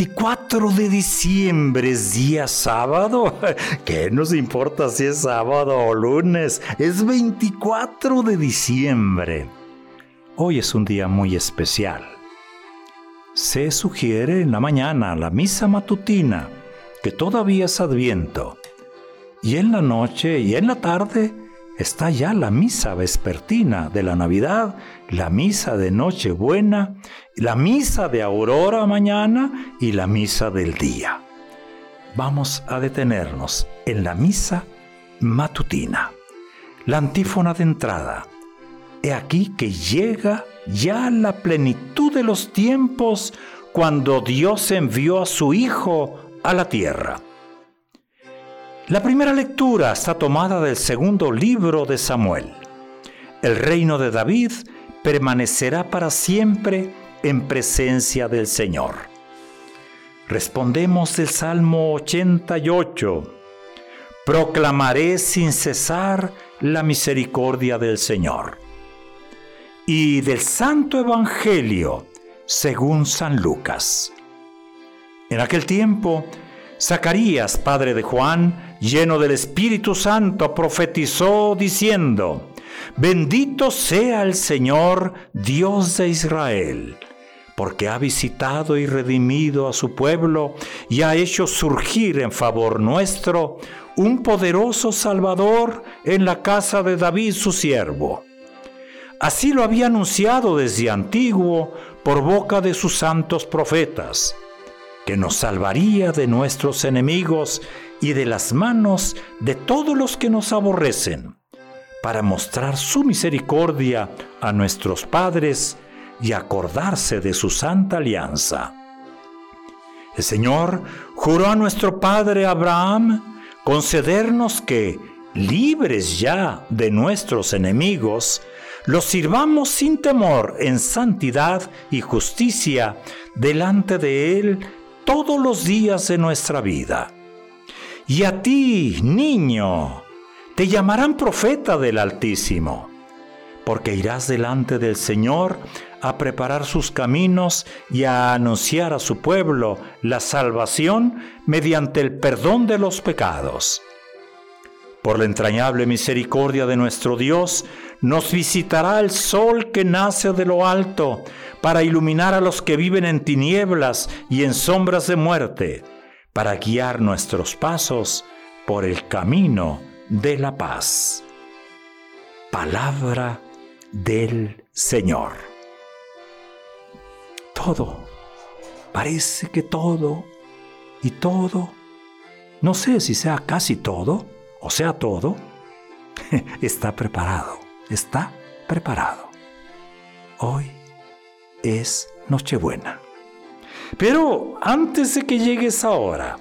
24 de diciembre es día sábado. ¿Qué nos importa si es sábado o lunes? Es 24 de diciembre. Hoy es un día muy especial. Se sugiere en la mañana la misa matutina, que todavía es adviento. Y en la noche y en la tarde está ya la misa vespertina de la Navidad, la misa de Nochebuena, la misa de Aurora mañana y la misa del día. Vamos a detenernos en la misa matutina. La antífona de entrada. He aquí que llega ya la plenitud de los tiempos cuando Dios envió a su Hijo a la tierra la primera lectura está tomada del segundo libro de Samuel. El reino de David permanecerá para siempre en presencia del Señor. Respondemos del Salmo 88. Proclamaré sin cesar la misericordia del Señor. Y del Santo Evangelio según San Lucas. En aquel tiempo, Zacarías, padre de Juan, lleno del Espíritu Santo, profetizó diciendo, Bendito sea el Señor, Dios de Israel, porque ha visitado y redimido a su pueblo y ha hecho surgir en favor nuestro un poderoso Salvador en la casa de David su siervo. Así lo había anunciado desde antiguo por boca de sus santos profetas que nos salvaría de nuestros enemigos y de las manos de todos los que nos aborrecen, para mostrar su misericordia a nuestros padres y acordarse de su santa alianza. El Señor juró a nuestro padre Abraham concedernos que, libres ya de nuestros enemigos, los sirvamos sin temor en santidad y justicia delante de Él todos los días de nuestra vida. Y a ti, niño, te llamarán profeta del Altísimo, porque irás delante del Señor a preparar sus caminos y a anunciar a su pueblo la salvación mediante el perdón de los pecados. Por la entrañable misericordia de nuestro Dios, nos visitará el sol que nace de lo alto para iluminar a los que viven en tinieblas y en sombras de muerte, para guiar nuestros pasos por el camino de la paz. Palabra del Señor. Todo, parece que todo y todo, no sé si sea casi todo o sea todo, está preparado, está preparado. Hoy es Nochebuena. Pero antes de que llegue esa hora,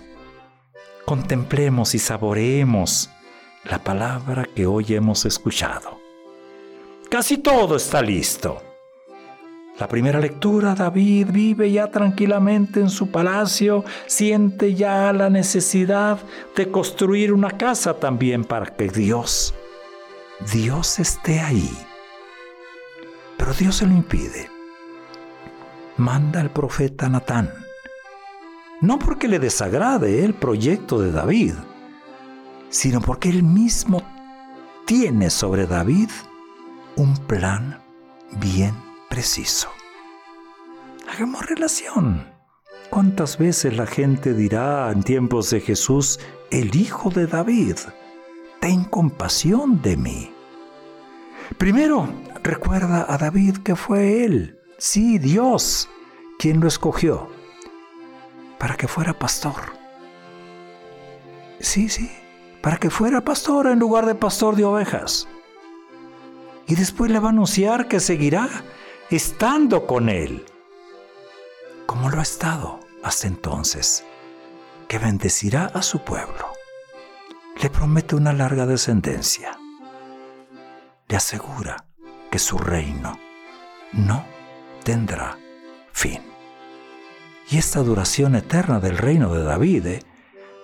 contemplemos y saboreemos la palabra que hoy hemos escuchado. Casi todo está listo. La primera lectura, David vive ya tranquilamente en su palacio, siente ya la necesidad de construir una casa también para que Dios, Dios esté ahí. Pero Dios se lo impide manda al profeta Natán. No porque le desagrade el proyecto de David, sino porque él mismo tiene sobre David un plan bien preciso. Relación. ¿Cuántas veces la gente dirá en tiempos de Jesús, el Hijo de David, ten compasión de mí? Primero, recuerda a David que fue él Sí, Dios, quien lo escogió para que fuera pastor. Sí, sí, para que fuera pastor en lugar de pastor de ovejas. Y después le va a anunciar que seguirá estando con él, como lo ha estado hasta entonces, que bendecirá a su pueblo. Le promete una larga descendencia. Le asegura que su reino no tendrá fin. Y esta duración eterna del reino de David eh,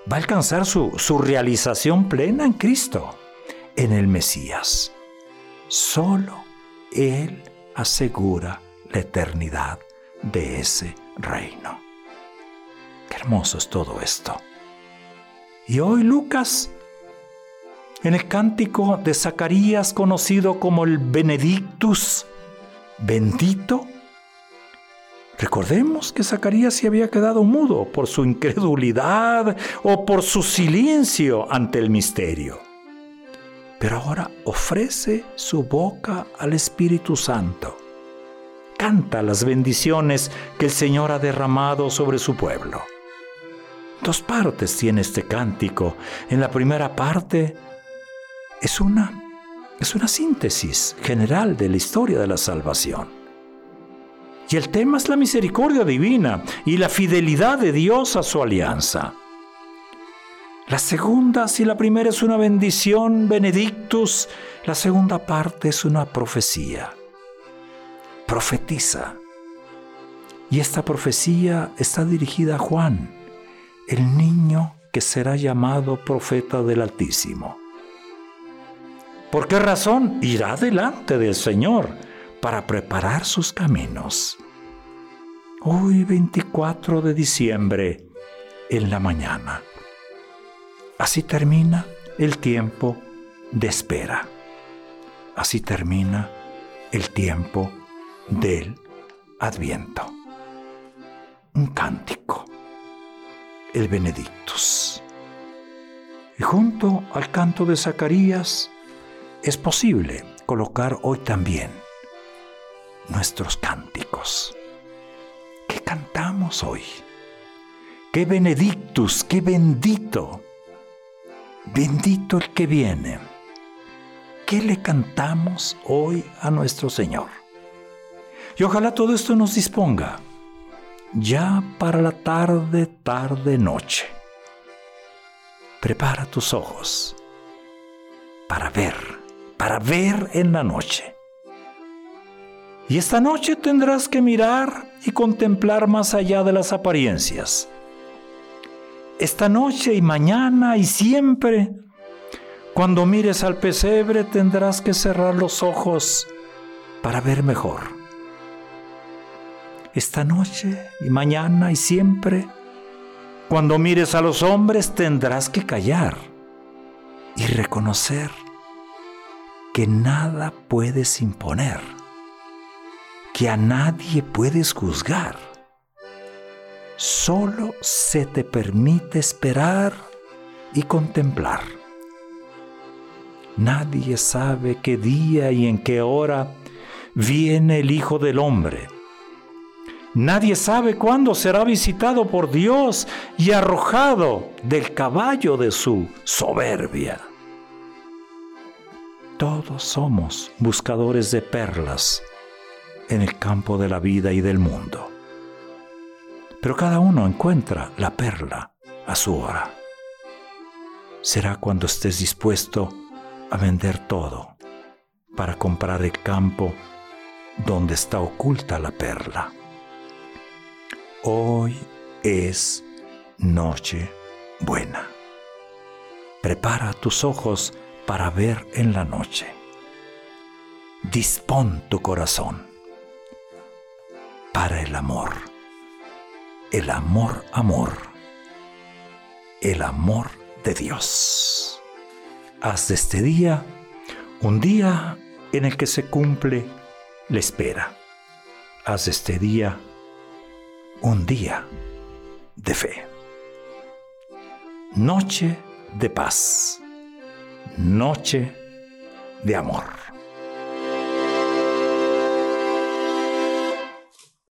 va a alcanzar su, su realización plena en Cristo, en el Mesías. Solo Él asegura la eternidad de ese reino. Qué hermoso es todo esto. Y hoy Lucas, en el cántico de Zacarías conocido como el Benedictus, bendito, recordemos que Zacarías se había quedado mudo por su incredulidad o por su silencio ante el misterio. Pero ahora ofrece su boca al Espíritu Santo canta las bendiciones que el Señor ha derramado sobre su pueblo. Dos partes tiene este cántico. En la primera parte es una, es una síntesis general de la historia de la salvación. Y el tema es la misericordia divina y la fidelidad de Dios a su alianza. La segunda, si la primera es una bendición, benedictus, la segunda parte es una profecía profetiza. Y esta profecía está dirigida a Juan, el niño que será llamado profeta del Altísimo. ¿Por qué razón? Irá delante del Señor para preparar sus caminos. Hoy 24 de diciembre, en la mañana. Así termina el tiempo de espera. Así termina el tiempo del Adviento. Un cántico, el Benedictus. Y junto al canto de Zacarías es posible colocar hoy también nuestros cánticos. ¿Qué cantamos hoy? ¡Qué benedictus, qué bendito! Bendito el que viene. ¿Qué le cantamos hoy a nuestro Señor? Y ojalá todo esto nos disponga ya para la tarde, tarde, noche. Prepara tus ojos para ver, para ver en la noche. Y esta noche tendrás que mirar y contemplar más allá de las apariencias. Esta noche y mañana y siempre, cuando mires al pesebre tendrás que cerrar los ojos para ver mejor esta noche y mañana y siempre. Cuando mires a los hombres tendrás que callar y reconocer que nada puedes imponer, que a nadie puedes juzgar. Solo se te permite esperar y contemplar. Nadie sabe qué día y en qué hora viene el Hijo del Hombre Nadie sabe cuándo será visitado por Dios y arrojado del caballo de su soberbia. Todos somos buscadores de perlas en el campo de la vida y del mundo. Pero cada uno encuentra la perla a su hora. Será cuando estés dispuesto a vender todo para comprar el campo donde está oculta la perla. Hoy es noche buena. Prepara tus ojos para ver en la noche. Dispón tu corazón para el amor. El amor, amor. El amor de Dios. Haz de este día un día en el que se cumple la espera. Haz de este día un día de fe. Noche de paz. Noche de amor.